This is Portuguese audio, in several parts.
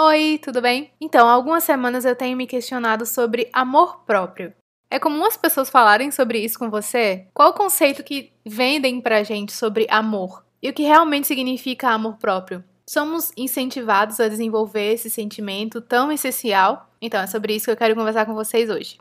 Oi, tudo bem? Então, há algumas semanas eu tenho me questionado sobre amor próprio. É comum as pessoas falarem sobre isso com você? Qual o conceito que vendem pra gente sobre amor? E o que realmente significa amor próprio? Somos incentivados a desenvolver esse sentimento tão essencial? Então, é sobre isso que eu quero conversar com vocês hoje.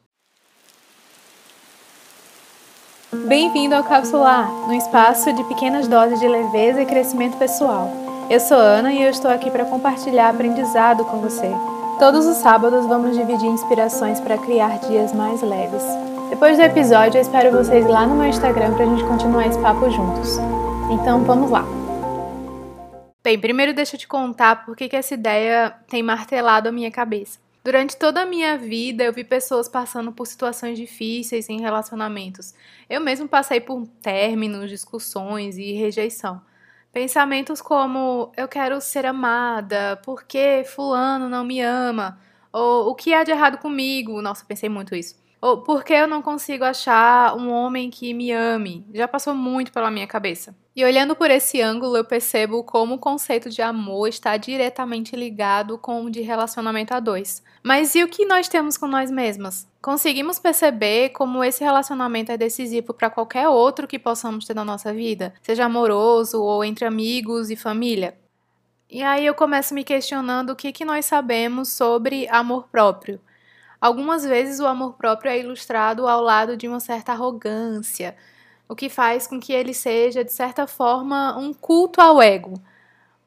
Bem-vindo ao Capsular, um espaço de pequenas doses de leveza e crescimento pessoal. Eu sou Ana e eu estou aqui para compartilhar aprendizado com você. Todos os sábados vamos dividir inspirações para criar dias mais leves. Depois do episódio, eu espero vocês lá no meu Instagram para a gente continuar esse papo juntos. Então, vamos lá! Bem, primeiro deixa eu te contar por que essa ideia tem martelado a minha cabeça. Durante toda a minha vida, eu vi pessoas passando por situações difíceis em relacionamentos. Eu mesmo passei por términos, discussões e rejeição. Pensamentos como eu quero ser amada, por que fulano não me ama? Ou o que há de errado comigo? Nossa, pensei muito isso. Ou por que eu não consigo achar um homem que me ame? Já passou muito pela minha cabeça. E olhando por esse ângulo, eu percebo como o conceito de amor está diretamente ligado com o de relacionamento a dois. Mas e o que nós temos com nós mesmas? Conseguimos perceber como esse relacionamento é decisivo para qualquer outro que possamos ter na nossa vida, seja amoroso ou entre amigos e família? E aí eu começo me questionando o que, que nós sabemos sobre amor próprio. Algumas vezes o amor próprio é ilustrado ao lado de uma certa arrogância, o que faz com que ele seja, de certa forma, um culto ao ego.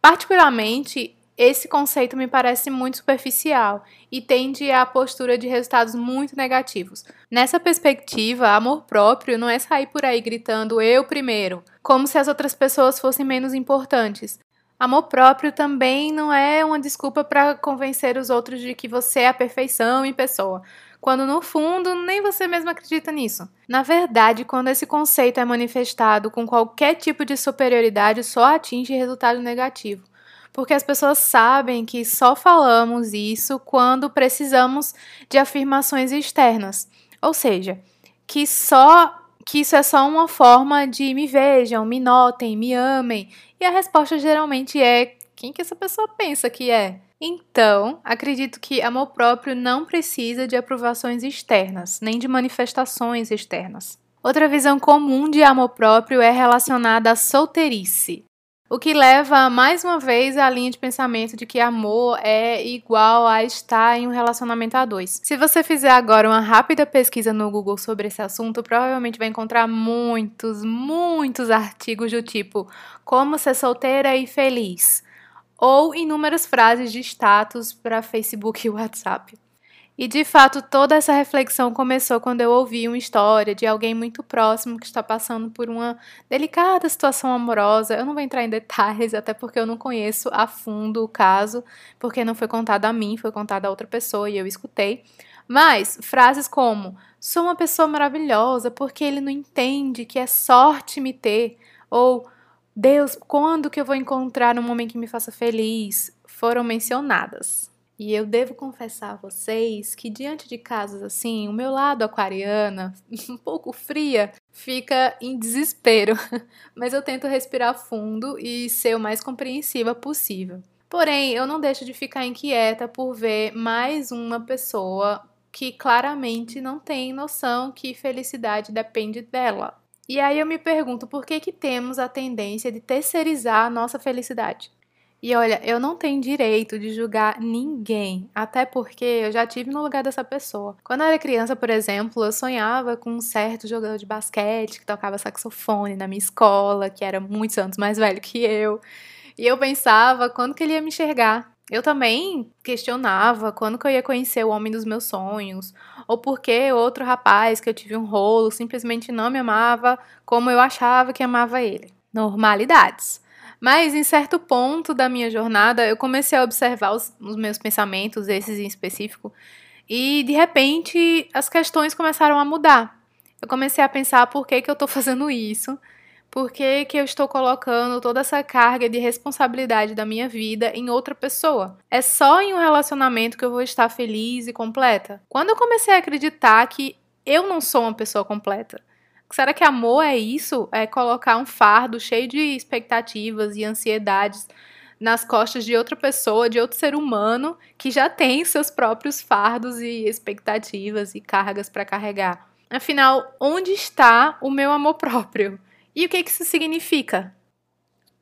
Particularmente, esse conceito me parece muito superficial e tende à postura de resultados muito negativos. Nessa perspectiva, amor próprio não é sair por aí gritando eu primeiro, como se as outras pessoas fossem menos importantes, Amor próprio também não é uma desculpa para convencer os outros de que você é a perfeição em pessoa, quando no fundo nem você mesmo acredita nisso. Na verdade, quando esse conceito é manifestado com qualquer tipo de superioridade, só atinge resultado negativo. Porque as pessoas sabem que só falamos isso quando precisamos de afirmações externas. Ou seja, que só que isso é só uma forma de me vejam, me notem, me amem. E a resposta geralmente é: quem que essa pessoa pensa que é? Então, acredito que amor próprio não precisa de aprovações externas, nem de manifestações externas. Outra visão comum de amor próprio é relacionada à solteirice. O que leva mais uma vez à linha de pensamento de que amor é igual a estar em um relacionamento a dois. Se você fizer agora uma rápida pesquisa no Google sobre esse assunto, provavelmente vai encontrar muitos, muitos artigos do tipo Como ser solteira e feliz ou inúmeras frases de status para Facebook e WhatsApp. E de fato, toda essa reflexão começou quando eu ouvi uma história de alguém muito próximo que está passando por uma delicada situação amorosa. Eu não vou entrar em detalhes, até porque eu não conheço a fundo o caso, porque não foi contado a mim, foi contado a outra pessoa e eu escutei. Mas frases como: sou uma pessoa maravilhosa porque ele não entende que é sorte me ter, ou Deus, quando que eu vou encontrar um homem que me faça feliz? foram mencionadas. E eu devo confessar a vocês que, diante de casos assim, o meu lado aquariana, um pouco fria, fica em desespero. Mas eu tento respirar fundo e ser o mais compreensiva possível. Porém, eu não deixo de ficar inquieta por ver mais uma pessoa que claramente não tem noção que felicidade depende dela. E aí eu me pergunto por que, que temos a tendência de terceirizar a nossa felicidade. E olha, eu não tenho direito de julgar ninguém, até porque eu já tive no lugar dessa pessoa. Quando eu era criança, por exemplo, eu sonhava com um certo jogador de basquete que tocava saxofone na minha escola, que era muitos anos mais velho que eu. E eu pensava quando que ele ia me enxergar. Eu também questionava quando que eu ia conhecer o homem dos meus sonhos, ou porque outro rapaz que eu tive um rolo simplesmente não me amava como eu achava que amava ele. Normalidades. Mas em certo ponto da minha jornada, eu comecei a observar os, os meus pensamentos, esses em específico, e de repente as questões começaram a mudar. Eu comecei a pensar por que, que eu estou fazendo isso, por que, que eu estou colocando toda essa carga de responsabilidade da minha vida em outra pessoa. É só em um relacionamento que eu vou estar feliz e completa. Quando eu comecei a acreditar que eu não sou uma pessoa completa, Será que amor é isso? É colocar um fardo cheio de expectativas e ansiedades nas costas de outra pessoa, de outro ser humano que já tem seus próprios fardos e expectativas e cargas para carregar. Afinal, onde está o meu amor próprio? E o que isso significa?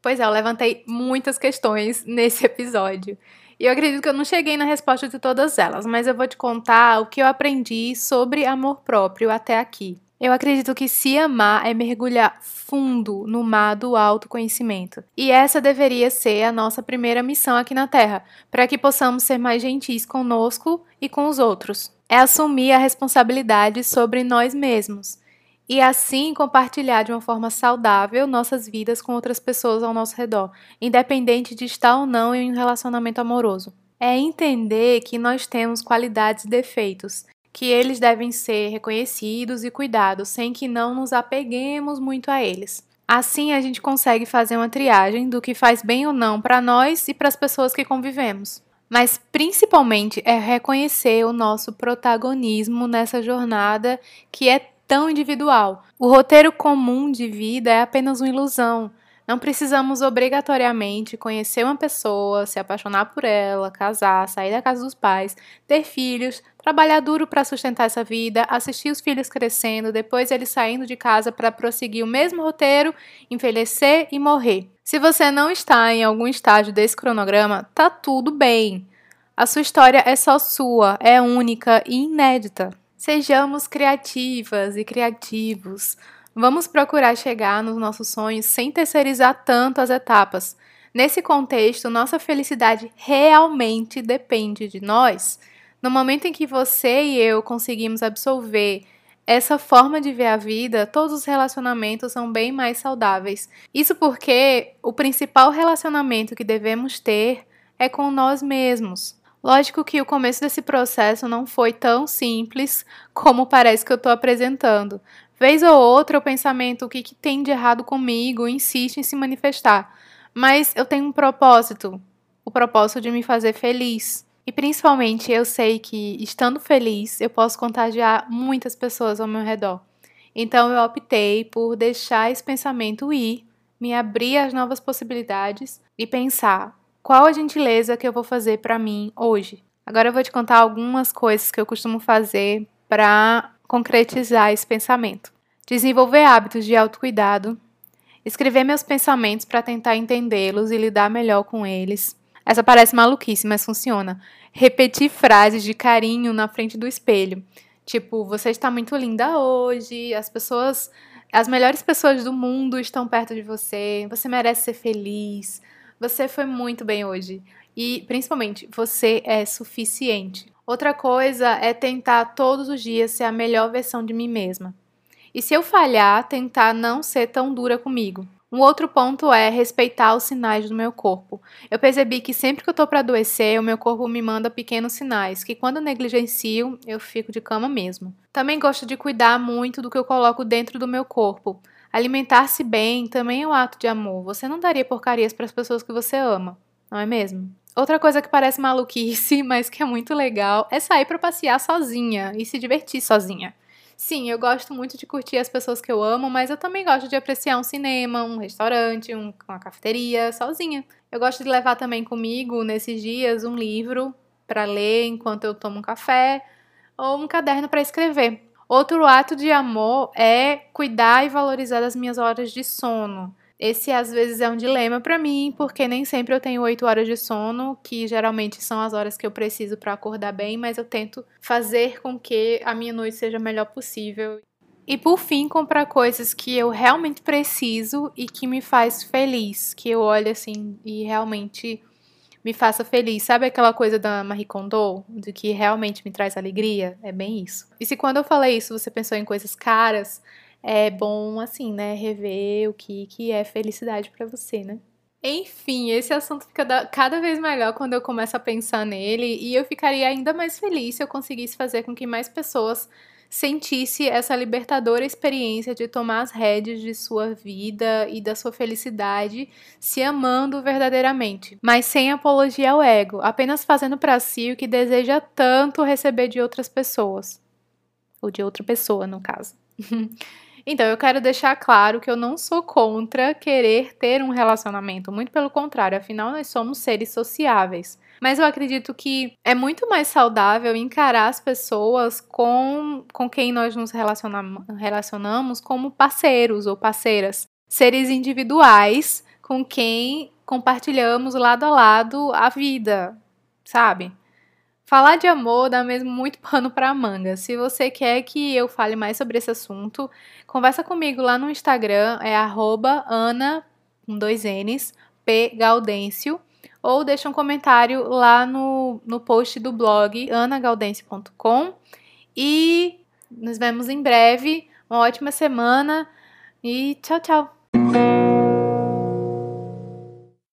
Pois é, eu levantei muitas questões nesse episódio. E eu acredito que eu não cheguei na resposta de todas elas, mas eu vou te contar o que eu aprendi sobre amor próprio até aqui. Eu acredito que se amar é mergulhar fundo no mar do autoconhecimento. E essa deveria ser a nossa primeira missão aqui na Terra, para que possamos ser mais gentis conosco e com os outros. É assumir a responsabilidade sobre nós mesmos e assim compartilhar de uma forma saudável nossas vidas com outras pessoas ao nosso redor, independente de estar ou não em um relacionamento amoroso. É entender que nós temos qualidades e defeitos que eles devem ser reconhecidos e cuidados, sem que não nos apeguemos muito a eles. Assim, a gente consegue fazer uma triagem do que faz bem ou não para nós e para as pessoas que convivemos. Mas principalmente é reconhecer o nosso protagonismo nessa jornada que é tão individual. O roteiro comum de vida é apenas uma ilusão. Não precisamos obrigatoriamente conhecer uma pessoa, se apaixonar por ela, casar, sair da casa dos pais, ter filhos, trabalhar duro para sustentar essa vida, assistir os filhos crescendo, depois eles saindo de casa para prosseguir o mesmo roteiro, envelhecer e morrer. Se você não está em algum estágio desse cronograma, tá tudo bem. A sua história é só sua, é única e inédita. Sejamos criativas e criativos. Vamos procurar chegar nos nossos sonhos sem terceirizar tanto as etapas. Nesse contexto, nossa felicidade realmente depende de nós. No momento em que você e eu conseguimos absorver essa forma de ver a vida, todos os relacionamentos são bem mais saudáveis. Isso porque o principal relacionamento que devemos ter é com nós mesmos. Lógico que o começo desse processo não foi tão simples como parece que eu estou apresentando, Vez ou outra o pensamento, o que, que tem de errado comigo, insiste em se manifestar. Mas eu tenho um propósito, o propósito de me fazer feliz. E principalmente eu sei que, estando feliz, eu posso contagiar muitas pessoas ao meu redor. Então eu optei por deixar esse pensamento ir, me abrir às novas possibilidades e pensar qual a gentileza que eu vou fazer para mim hoje. Agora eu vou te contar algumas coisas que eu costumo fazer para concretizar esse pensamento. Desenvolver hábitos de autocuidado. Escrever meus pensamentos para tentar entendê-los e lidar melhor com eles. Essa parece maluquice, mas funciona. Repetir frases de carinho na frente do espelho. Tipo, você está muito linda hoje, as pessoas, as melhores pessoas do mundo estão perto de você, você merece ser feliz, você foi muito bem hoje. E, principalmente, você é suficiente. Outra coisa é tentar todos os dias ser a melhor versão de mim mesma. E se eu falhar, tentar não ser tão dura comigo. Um outro ponto é respeitar os sinais do meu corpo. Eu percebi que sempre que eu tô para adoecer, o meu corpo me manda pequenos sinais, que quando eu negligencio, eu fico de cama mesmo. Também gosto de cuidar muito do que eu coloco dentro do meu corpo. Alimentar-se bem também é um ato de amor. Você não daria porcarias para as pessoas que você ama, não é mesmo? Outra coisa que parece maluquice, mas que é muito legal, é sair para passear sozinha e se divertir sozinha. Sim, eu gosto muito de curtir as pessoas que eu amo, mas eu também gosto de apreciar um cinema, um restaurante, um, uma cafeteria sozinha. Eu gosto de levar também comigo, nesses dias, um livro para ler enquanto eu tomo um café ou um caderno para escrever. Outro ato de amor é cuidar e valorizar das minhas horas de sono. Esse às vezes é um dilema para mim, porque nem sempre eu tenho oito horas de sono, que geralmente são as horas que eu preciso para acordar bem, mas eu tento fazer com que a minha noite seja a melhor possível. E por fim, comprar coisas que eu realmente preciso e que me faz feliz, que eu olho assim e realmente me faça feliz. Sabe aquela coisa da Marie Kondo, de que realmente me traz alegria? É bem isso. E se quando eu falei isso você pensou em coisas caras, é bom, assim, né, rever o que, que é felicidade para você, né? Enfim, esse assunto fica cada vez melhor quando eu começo a pensar nele e eu ficaria ainda mais feliz se eu conseguisse fazer com que mais pessoas sentisse essa libertadora experiência de tomar as rédeas de sua vida e da sua felicidade, se amando verdadeiramente, mas sem apologia ao ego, apenas fazendo para si o que deseja tanto receber de outras pessoas, ou de outra pessoa, no caso. Então, eu quero deixar claro que eu não sou contra querer ter um relacionamento, muito pelo contrário, afinal, nós somos seres sociáveis. Mas eu acredito que é muito mais saudável encarar as pessoas com, com quem nós nos relacionamos como parceiros ou parceiras, seres individuais com quem compartilhamos lado a lado a vida, sabe? Falar de amor dá mesmo muito pano para manga. Se você quer que eu fale mais sobre esse assunto, conversa comigo lá no Instagram, é @ana com dois N's, P Gaudêncio, ou deixa um comentário lá no, no post do blog anagaudense.com e nos vemos em breve. Uma ótima semana e tchau, tchau!